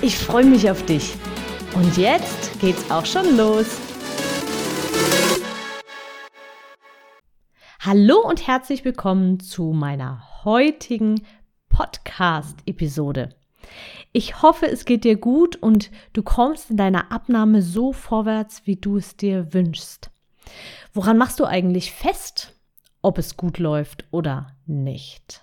Ich freue mich auf dich. Und jetzt geht's auch schon los. Hallo und herzlich willkommen zu meiner heutigen Podcast-Episode. Ich hoffe, es geht dir gut und du kommst in deiner Abnahme so vorwärts, wie du es dir wünschst. Woran machst du eigentlich fest, ob es gut läuft oder nicht?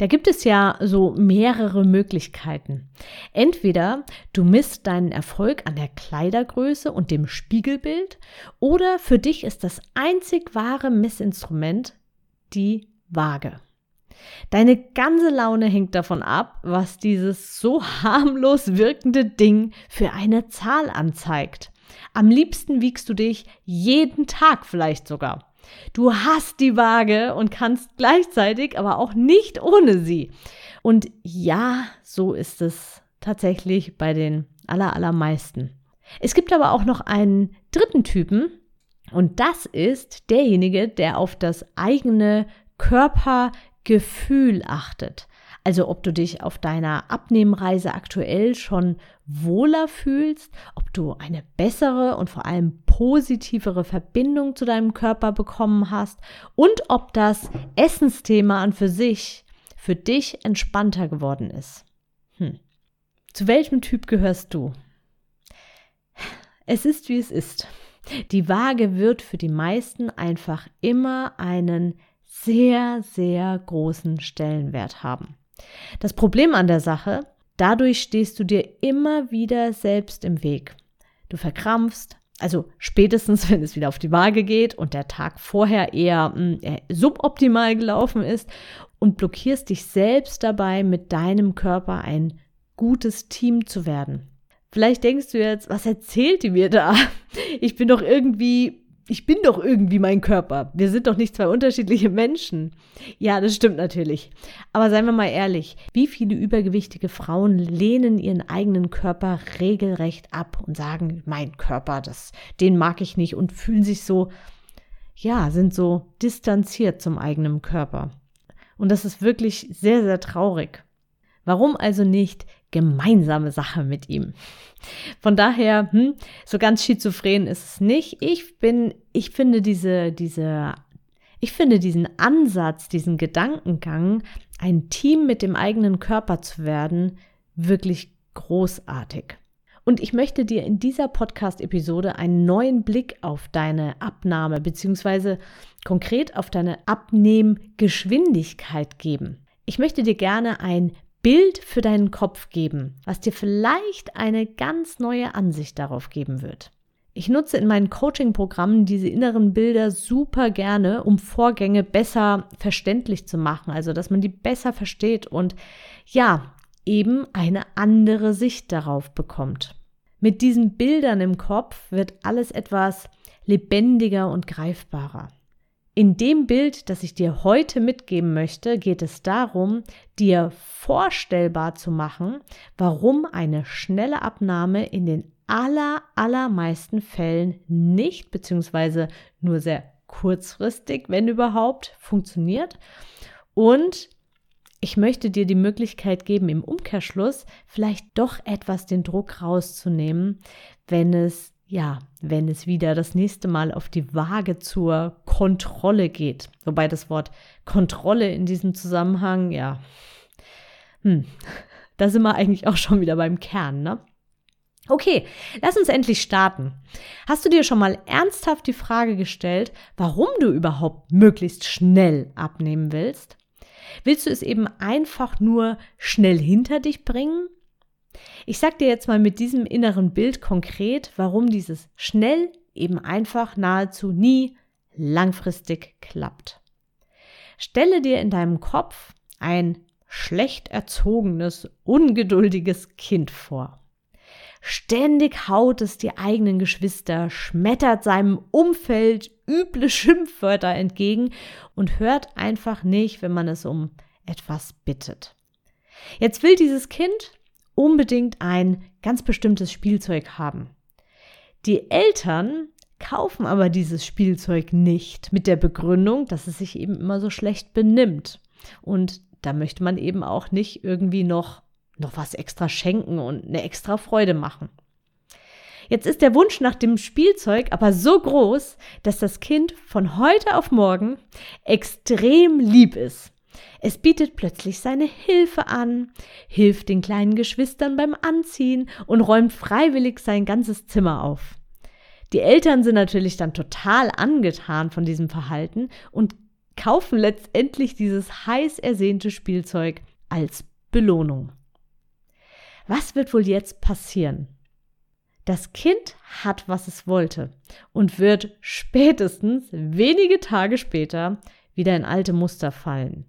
Da gibt es ja so mehrere Möglichkeiten. Entweder du misst deinen Erfolg an der Kleidergröße und dem Spiegelbild oder für dich ist das einzig wahre Messinstrument die Waage. Deine ganze Laune hängt davon ab, was dieses so harmlos wirkende Ding für eine Zahl anzeigt. Am liebsten wiegst du dich jeden Tag vielleicht sogar. Du hast die Waage und kannst gleichzeitig aber auch nicht ohne sie. Und ja, so ist es tatsächlich bei den allermeisten. Es gibt aber auch noch einen dritten Typen und das ist derjenige, der auf das eigene Körpergefühl achtet. Also ob du dich auf deiner Abnehmreise aktuell schon wohler fühlst, ob du eine bessere und vor allem positivere Verbindung zu deinem Körper bekommen hast und ob das Essensthema an für sich für dich entspannter geworden ist. Hm. Zu welchem Typ gehörst du? Es ist, wie es ist. Die Waage wird für die meisten einfach immer einen sehr, sehr großen Stellenwert haben. Das Problem an der Sache, dadurch stehst du dir immer wieder selbst im Weg. Du verkrampfst, also spätestens, wenn es wieder auf die Waage geht und der Tag vorher eher mh, hm, suboptimal gelaufen ist und blockierst dich selbst dabei, mit deinem Körper ein gutes Team zu werden. Vielleicht denkst du jetzt, was erzählt die mir da? Ich bin doch irgendwie ich bin doch irgendwie mein Körper. Wir sind doch nicht zwei unterschiedliche Menschen. Ja, das stimmt natürlich. Aber seien wir mal ehrlich, wie viele übergewichtige Frauen lehnen ihren eigenen Körper regelrecht ab und sagen, mein Körper, das, den mag ich nicht und fühlen sich so, ja, sind so distanziert zum eigenen Körper. Und das ist wirklich sehr, sehr traurig. Warum also nicht gemeinsame Sache mit ihm? Von daher, hm, so ganz schizophren ist es nicht. Ich bin, ich finde diese, diese, ich finde diesen Ansatz, diesen Gedankengang, ein Team mit dem eigenen Körper zu werden, wirklich großartig. Und ich möchte dir in dieser Podcast-Episode einen neuen Blick auf deine Abnahme beziehungsweise konkret auf deine Abnehmgeschwindigkeit geben. Ich möchte dir gerne ein Bild für deinen Kopf geben, was dir vielleicht eine ganz neue Ansicht darauf geben wird. Ich nutze in meinen Coaching-Programmen diese inneren Bilder super gerne, um Vorgänge besser verständlich zu machen, also dass man die besser versteht und ja, eben eine andere Sicht darauf bekommt. Mit diesen Bildern im Kopf wird alles etwas lebendiger und greifbarer. In dem Bild, das ich dir heute mitgeben möchte, geht es darum, dir vorstellbar zu machen, warum eine schnelle Abnahme in den aller, allermeisten Fällen nicht bzw. nur sehr kurzfristig, wenn überhaupt, funktioniert. Und ich möchte dir die Möglichkeit geben, im Umkehrschluss vielleicht doch etwas den Druck rauszunehmen, wenn es ja, wenn es wieder das nächste Mal auf die Waage zur Kontrolle geht. Wobei das Wort Kontrolle in diesem Zusammenhang, ja, hm, da sind wir eigentlich auch schon wieder beim Kern, ne? Okay, lass uns endlich starten. Hast du dir schon mal ernsthaft die Frage gestellt, warum du überhaupt möglichst schnell abnehmen willst? Willst du es eben einfach nur schnell hinter dich bringen ich sag dir jetzt mal mit diesem inneren Bild konkret, warum dieses schnell eben einfach nahezu nie langfristig klappt. Stelle dir in deinem Kopf ein schlecht erzogenes, ungeduldiges Kind vor. Ständig haut es die eigenen Geschwister, schmettert seinem Umfeld üble Schimpfwörter entgegen und hört einfach nicht, wenn man es um etwas bittet. Jetzt will dieses Kind unbedingt ein ganz bestimmtes Spielzeug haben. Die Eltern kaufen aber dieses Spielzeug nicht mit der Begründung, dass es sich eben immer so schlecht benimmt. Und da möchte man eben auch nicht irgendwie noch, noch was extra schenken und eine extra Freude machen. Jetzt ist der Wunsch nach dem Spielzeug aber so groß, dass das Kind von heute auf morgen extrem lieb ist. Es bietet plötzlich seine Hilfe an, hilft den kleinen Geschwistern beim Anziehen und räumt freiwillig sein ganzes Zimmer auf. Die Eltern sind natürlich dann total angetan von diesem Verhalten und kaufen letztendlich dieses heiß ersehnte Spielzeug als Belohnung. Was wird wohl jetzt passieren? Das Kind hat, was es wollte und wird spätestens wenige Tage später wieder in alte Muster fallen.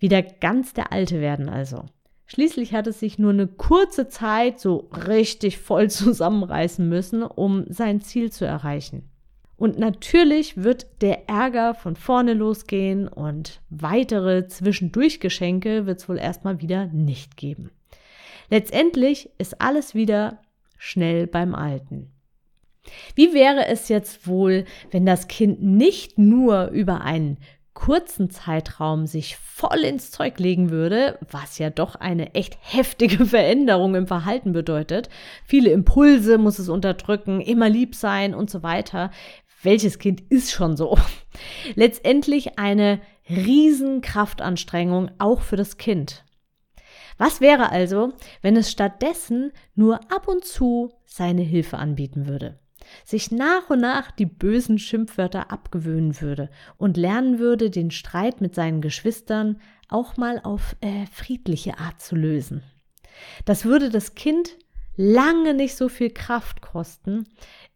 Wieder ganz der Alte werden also. Schließlich hat es sich nur eine kurze Zeit so richtig voll zusammenreißen müssen, um sein Ziel zu erreichen. Und natürlich wird der Ärger von vorne losgehen und weitere Zwischendurchgeschenke wird es wohl erstmal wieder nicht geben. Letztendlich ist alles wieder schnell beim Alten. Wie wäre es jetzt wohl, wenn das Kind nicht nur über einen kurzen Zeitraum sich voll ins Zeug legen würde, was ja doch eine echt heftige Veränderung im Verhalten bedeutet, viele Impulse muss es unterdrücken, immer lieb sein und so weiter. Welches Kind ist schon so? Letztendlich eine riesen Kraftanstrengung auch für das Kind. Was wäre also, wenn es stattdessen nur ab und zu seine Hilfe anbieten würde? Sich nach und nach die bösen Schimpfwörter abgewöhnen würde und lernen würde, den Streit mit seinen Geschwistern auch mal auf äh, friedliche Art zu lösen. Das würde das Kind lange nicht so viel Kraft kosten.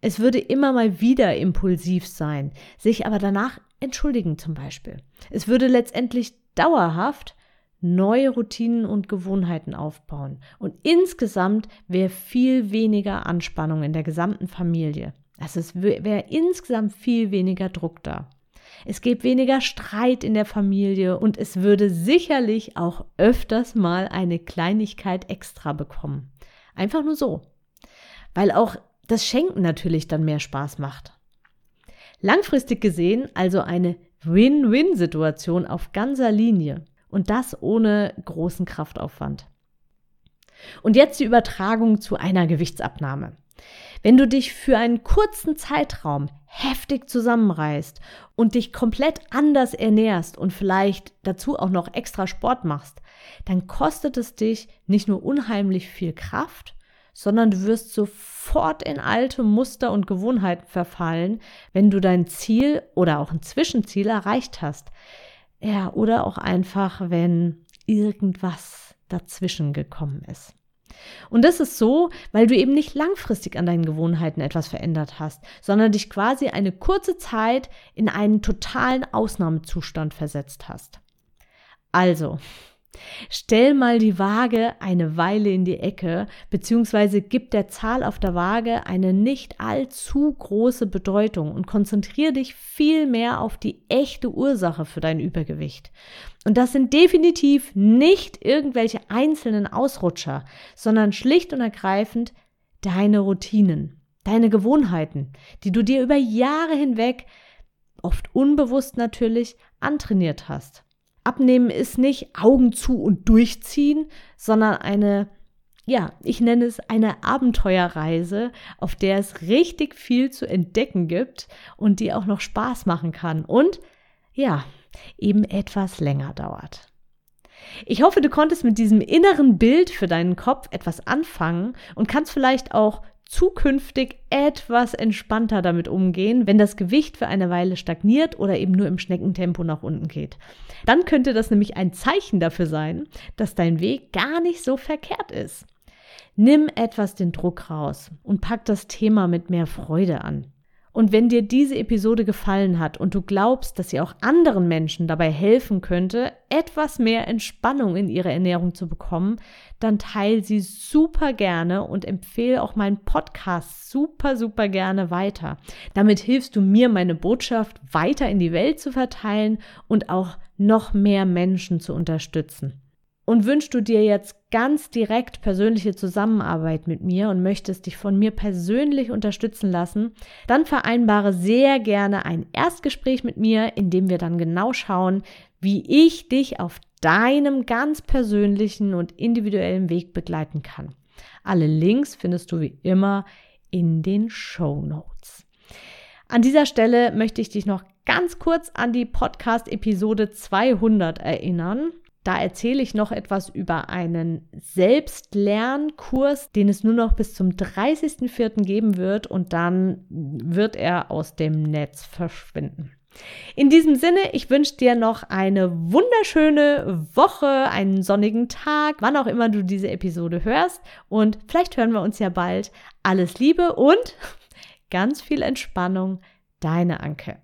Es würde immer mal wieder impulsiv sein, sich aber danach entschuldigen zum Beispiel. Es würde letztendlich dauerhaft neue Routinen und Gewohnheiten aufbauen. Und insgesamt wäre viel weniger Anspannung in der gesamten Familie. Also es wäre insgesamt viel weniger Druck da. Es gäbe weniger Streit in der Familie und es würde sicherlich auch öfters mal eine Kleinigkeit extra bekommen. Einfach nur so. Weil auch das Schenken natürlich dann mehr Spaß macht. Langfristig gesehen also eine Win-Win-Situation auf ganzer Linie. Und das ohne großen Kraftaufwand. Und jetzt die Übertragung zu einer Gewichtsabnahme. Wenn du dich für einen kurzen Zeitraum heftig zusammenreißt und dich komplett anders ernährst und vielleicht dazu auch noch extra Sport machst, dann kostet es dich nicht nur unheimlich viel Kraft, sondern du wirst sofort in alte Muster und Gewohnheiten verfallen, wenn du dein Ziel oder auch ein Zwischenziel erreicht hast. Ja, oder auch einfach, wenn irgendwas dazwischen gekommen ist. Und das ist so, weil du eben nicht langfristig an deinen Gewohnheiten etwas verändert hast, sondern dich quasi eine kurze Zeit in einen totalen Ausnahmezustand versetzt hast. Also, Stell mal die Waage eine Weile in die Ecke, beziehungsweise gib der Zahl auf der Waage eine nicht allzu große Bedeutung und konzentriere dich viel mehr auf die echte Ursache für dein Übergewicht. Und das sind definitiv nicht irgendwelche einzelnen Ausrutscher, sondern schlicht und ergreifend deine Routinen, deine Gewohnheiten, die du dir über Jahre hinweg, oft unbewusst natürlich, antrainiert hast. Abnehmen ist nicht Augen zu und durchziehen, sondern eine, ja, ich nenne es eine Abenteuerreise, auf der es richtig viel zu entdecken gibt und die auch noch Spaß machen kann und ja, eben etwas länger dauert. Ich hoffe, du konntest mit diesem inneren Bild für deinen Kopf etwas anfangen und kannst vielleicht auch zukünftig etwas entspannter damit umgehen, wenn das Gewicht für eine Weile stagniert oder eben nur im Schneckentempo nach unten geht. Dann könnte das nämlich ein Zeichen dafür sein, dass dein Weg gar nicht so verkehrt ist. Nimm etwas den Druck raus und pack das Thema mit mehr Freude an. Und wenn dir diese Episode gefallen hat und du glaubst, dass sie auch anderen Menschen dabei helfen könnte, etwas mehr Entspannung in ihre Ernährung zu bekommen, dann teile sie super gerne und empfehle auch meinen Podcast super, super gerne weiter. Damit hilfst du mir, meine Botschaft weiter in die Welt zu verteilen und auch noch mehr Menschen zu unterstützen. Und wünschst du dir jetzt ganz direkt persönliche Zusammenarbeit mit mir und möchtest dich von mir persönlich unterstützen lassen, dann vereinbare sehr gerne ein Erstgespräch mit mir, in dem wir dann genau schauen, wie ich dich auf deinem ganz persönlichen und individuellen Weg begleiten kann. Alle Links findest du wie immer in den Show Notes. An dieser Stelle möchte ich dich noch ganz kurz an die Podcast-Episode 200 erinnern. Da erzähle ich noch etwas über einen Selbstlernkurs, den es nur noch bis zum 30.04. geben wird und dann wird er aus dem Netz verschwinden. In diesem Sinne, ich wünsche dir noch eine wunderschöne Woche, einen sonnigen Tag, wann auch immer du diese Episode hörst und vielleicht hören wir uns ja bald. Alles Liebe und ganz viel Entspannung, deine Anke.